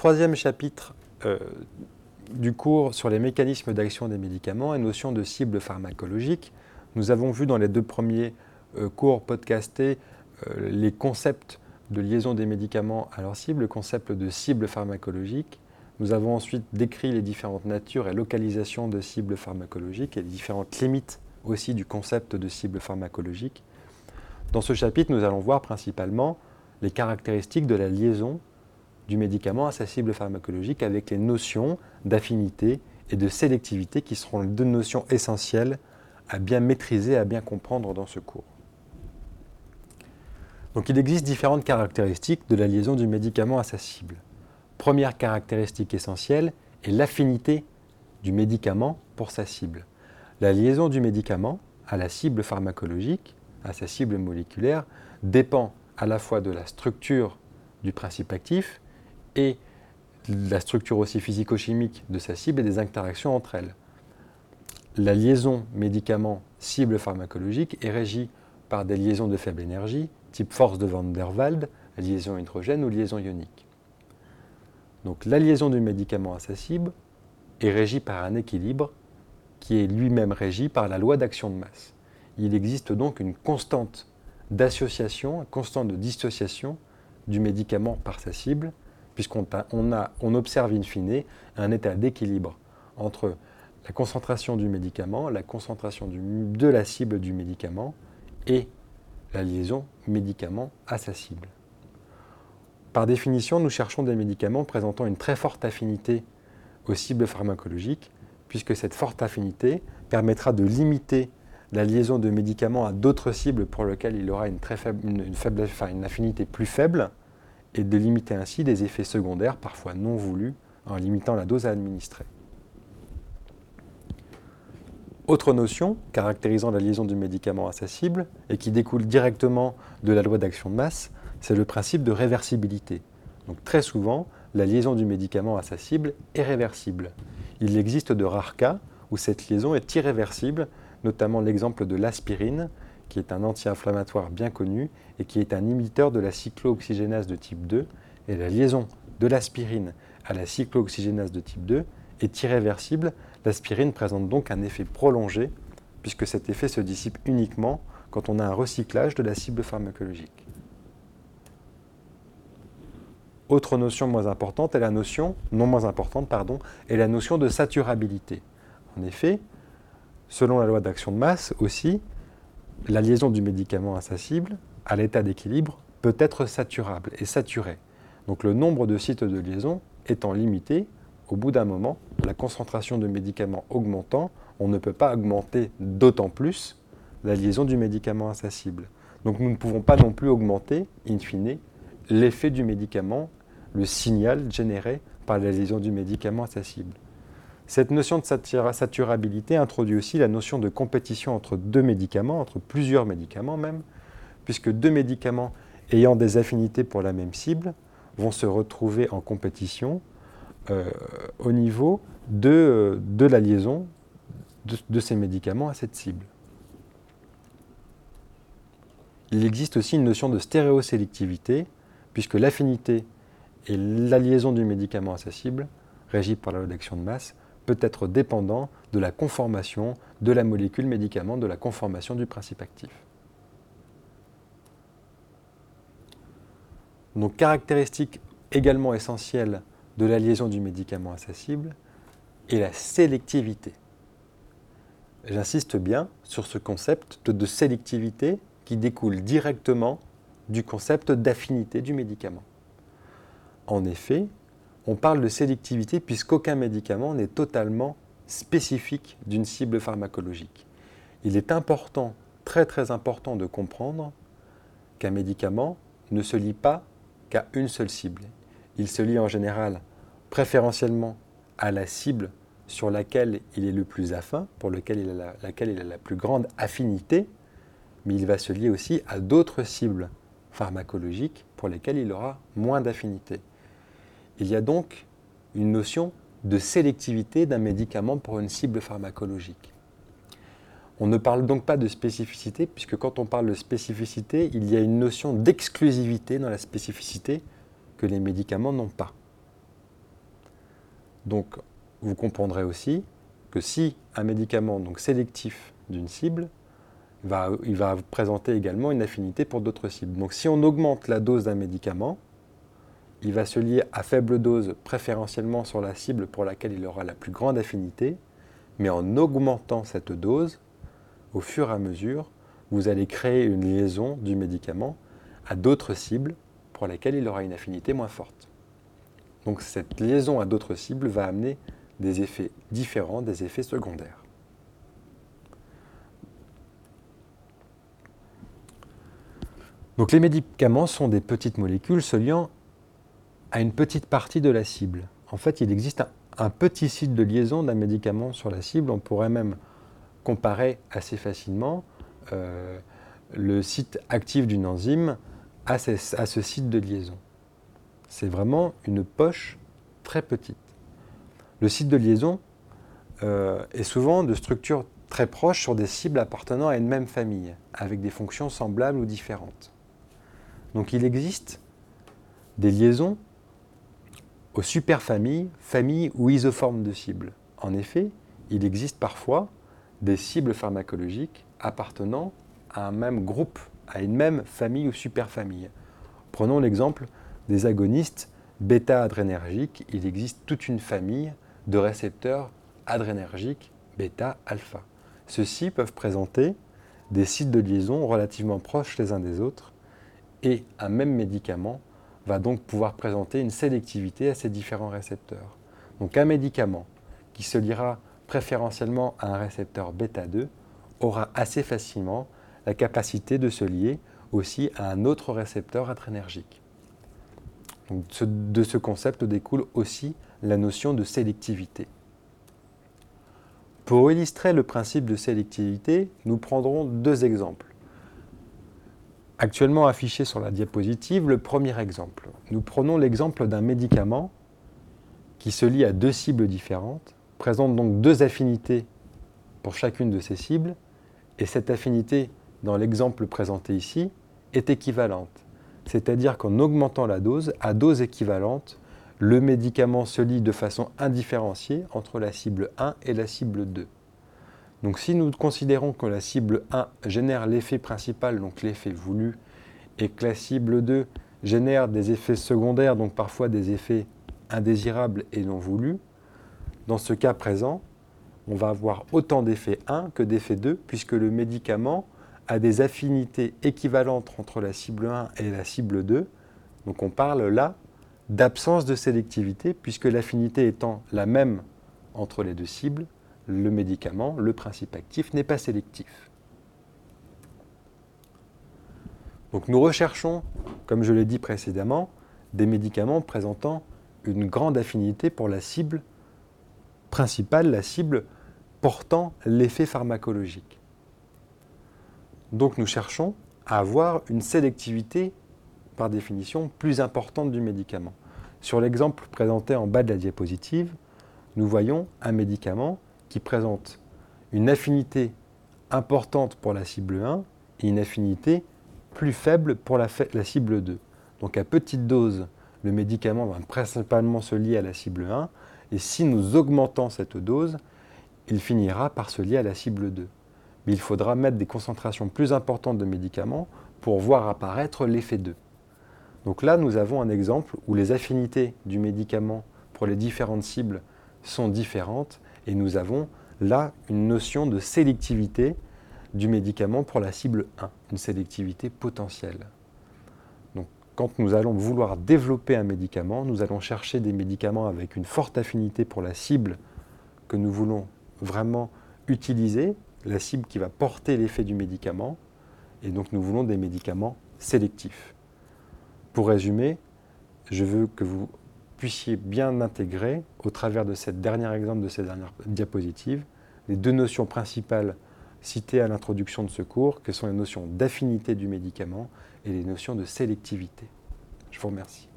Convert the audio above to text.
troisième chapitre euh, du cours sur les mécanismes d'action des médicaments et notion de cible pharmacologique. Nous avons vu dans les deux premiers euh, cours podcastés euh, les concepts de liaison des médicaments à leur cible, le concept de cible pharmacologique. Nous avons ensuite décrit les différentes natures et localisations de cibles pharmacologiques et les différentes limites aussi du concept de cible pharmacologique. Dans ce chapitre, nous allons voir principalement les caractéristiques de la liaison du médicament à sa cible pharmacologique avec les notions d'affinité et de sélectivité qui seront les deux notions essentielles à bien maîtriser, à bien comprendre dans ce cours. Donc il existe différentes caractéristiques de la liaison du médicament à sa cible. Première caractéristique essentielle est l'affinité du médicament pour sa cible. La liaison du médicament à la cible pharmacologique, à sa cible moléculaire, dépend à la fois de la structure du principe actif la structure aussi physico-chimique de sa cible et des interactions entre elles. La liaison médicament-cible pharmacologique est régie par des liaisons de faible énergie, type force de Van der Waals, liaison hydrogène ou liaison ionique. Donc la liaison du médicament à sa cible est régie par un équilibre qui est lui-même régi par la loi d'action de masse. Il existe donc une constante d'association, une constante de dissociation du médicament par sa cible, puisqu'on on, observe in fine un état d'équilibre entre la concentration du médicament, la concentration de la cible du médicament et la liaison médicament à sa cible. Par définition, nous cherchons des médicaments présentant une très forte affinité aux cibles pharmacologiques puisque cette forte affinité permettra de limiter la liaison de médicaments à d'autres cibles pour lesquelles il aura une affinité plus faible, et de limiter ainsi des effets secondaires, parfois non voulus, en limitant la dose à administrer. Autre notion caractérisant la liaison du médicament à sa cible, et qui découle directement de la loi d'action de masse, c'est le principe de réversibilité. Donc très souvent, la liaison du médicament à sa cible est réversible. Il existe de rares cas où cette liaison est irréversible, notamment l'exemple de l'aspirine, qui est un anti-inflammatoire bien connu et qui est un inhibiteur de la cyclooxygénase de type 2. Et la liaison de l'aspirine à la cyclooxygénase de type 2 est irréversible. L'aspirine présente donc un effet prolongé, puisque cet effet se dissipe uniquement quand on a un recyclage de la cible pharmacologique. Autre notion moins importante est la notion, non moins importante, pardon, est la notion de saturabilité. En effet, selon la loi d'action de masse aussi, la liaison du médicament à sa cible, à l'état d'équilibre, peut être saturable et saturée. Donc le nombre de sites de liaison étant limité, au bout d'un moment, la concentration de médicaments augmentant, on ne peut pas augmenter d'autant plus la liaison du médicament à sa cible. Donc nous ne pouvons pas non plus augmenter, in fine, l'effet du médicament le signal généré par la liaison du médicament à sa cible. Cette notion de saturabilité introduit aussi la notion de compétition entre deux médicaments, entre plusieurs médicaments même, puisque deux médicaments ayant des affinités pour la même cible vont se retrouver en compétition euh, au niveau de, de la liaison de, de, ces médicaments à cette cible. Il existe aussi une notion de stéréosélectivité, puisque l'affinité et la liaison du médicament à sa cible, régie par la loi d'action de masse, peut être dépendant de la conformation de la molécule médicament, de la conformation du principe actif. Donc caractéristique également essentielle de la liaison du médicament à sa cible est la sélectivité. J'insiste bien sur ce concept de sélectivité qui découle directement du concept d'affinité du médicament. En effet, on parle de sélectivité puisqu'aucun médicament n'est totalement spécifique d'une cible pharmacologique. Il est important, très très important de comprendre qu'un médicament ne se lie pas qu'à une seule cible. Il se lie en général préférentiellement à la cible sur laquelle il est le plus affin, pour laquelle il a la plus grande affinité, mais il va se lier aussi à d'autres cibles pharmacologiques pour lesquelles il aura moins d'affinité. Il y a donc une notion de sélectivité d'un médicament pour une cible pharmacologique. On ne parle donc pas de spécificité, puisque quand on parle de spécificité, il y a une notion d'exclusivité dans la spécificité que les médicaments n'ont pas. Donc, vous comprendrez aussi que si un médicament donc sélectif d'une cible, il va présenter également une affinité pour d'autres cibles. Donc si on augmente la dose d'un médicament, il va se lier à faible dose préférentiellement sur la cible pour laquelle il aura la plus grande affinité, mais en augmentant cette dose, au fur et à mesure, vous allez créer une liaison du médicament à d'autres cibles pour lesquelles il aura une affinité moins forte. Donc cette liaison à d'autres cibles va amener des effets différents, des effets secondaires. Donc les médicaments sont des petites molécules se liant à une petite partie de la cible. En fait, il existe un, petit site de liaison d'un médicament sur la cible. On pourrait même comparer assez facilement euh, le site actif d'une enzyme à ce site de liaison. C'est vraiment une poche très petite. Le site de liaison euh, est souvent de structure très proche sur des cibles appartenant à une même famille, avec des fonctions semblables ou différentes. Donc il existe des liaisons superfamilles, familles ou isoformes de cibles. En effet, il existe parfois des cibles pharmacologiques appartenant à un même groupe, à une même famille ou superfamille. Prenons l'exemple des agonistes bêta-adrénergiques. Il existe toute une famille de récepteurs adrénergiques bêta-alpha. Ceux-ci peuvent présenter des sites de liaison relativement proches les uns des autres et un même médicament va donc pouvoir présenter une sélectivité à ces différents récepteurs. Donc un médicament qui se liera préférentiellement à un récepteur bêta-2 aura assez facilement la capacité de se lier aussi à un autre récepteur adrénergique. de ce concept découle aussi la notion de sélectivité. Pour illustrer le principe de sélectivité, nous prendrons deux exemples. Actuellement affiché sur la diapositive, le premier exemple. Nous prenons l'exemple d'un médicament qui se lie à deux cibles différentes, présente donc deux affinités pour chacune de ces cibles, et cette affinité, dans l'exemple présenté ici, est équivalente. C'est-à-dire qu'en augmentant la dose, à dose équivalente, le médicament se lie de façon indifférenciée entre la cible 1 et la cible 2. Donc si nous considérons que la cible 1 génère l'effet principal, donc l'effet voulu, et que la cible 2 génère des effets secondaires, donc parfois des effets indésirables et non voulus, dans ce cas présent, on va avoir autant d'effets 1 que d'effets 2, puisque le médicament a des affinités équivalentes entre la cible 1 et la cible 2. Donc on parle là d'absence de sélectivité, puisque l'affinité étant la même entre les deux cibles, le médicament, le principe actif, n'est pas sélectif. Donc nous recherchons, comme je l'ai dit précédemment, des médicaments présentant une grande affinité pour la cible principale, la cible portant l'effet pharmacologique. Donc nous cherchons à avoir une sélectivité, par définition, plus importante du médicament. Sur l'exemple présenté en bas de la diapositive, nous voyons un médicament qui présente une affinité importante pour la cible 1 et une affinité plus faible pour la, cible 2. Donc à petite dose, le médicament va principalement se lier à la cible 1 et si nous augmentons cette dose, il finira par se lier à la cible 2. Mais il faudra mettre des concentrations plus importantes de médicaments pour voir apparaître l'effet 2. Donc là, nous avons un exemple où les affinités du médicament pour les différentes cibles sont différentes et nous avons là une notion de sélectivité du médicament pour la cible 1, une sélectivité potentielle. Donc quand nous allons vouloir développer un médicament, nous allons chercher des médicaments avec une forte affinité pour la cible que nous voulons vraiment utiliser, la cible qui va porter l'effet du médicament, et donc nous voulons des médicaments sélectifs. Pour résumer, je veux que vous puissiez bien intégrer, au travers de cette dernière exemple de cette dernière diapositive, les deux notions principales citées à l'introduction de ce cours, que sont les notions d'affinité du médicament et les notions de sélectivité. Je vous remercie.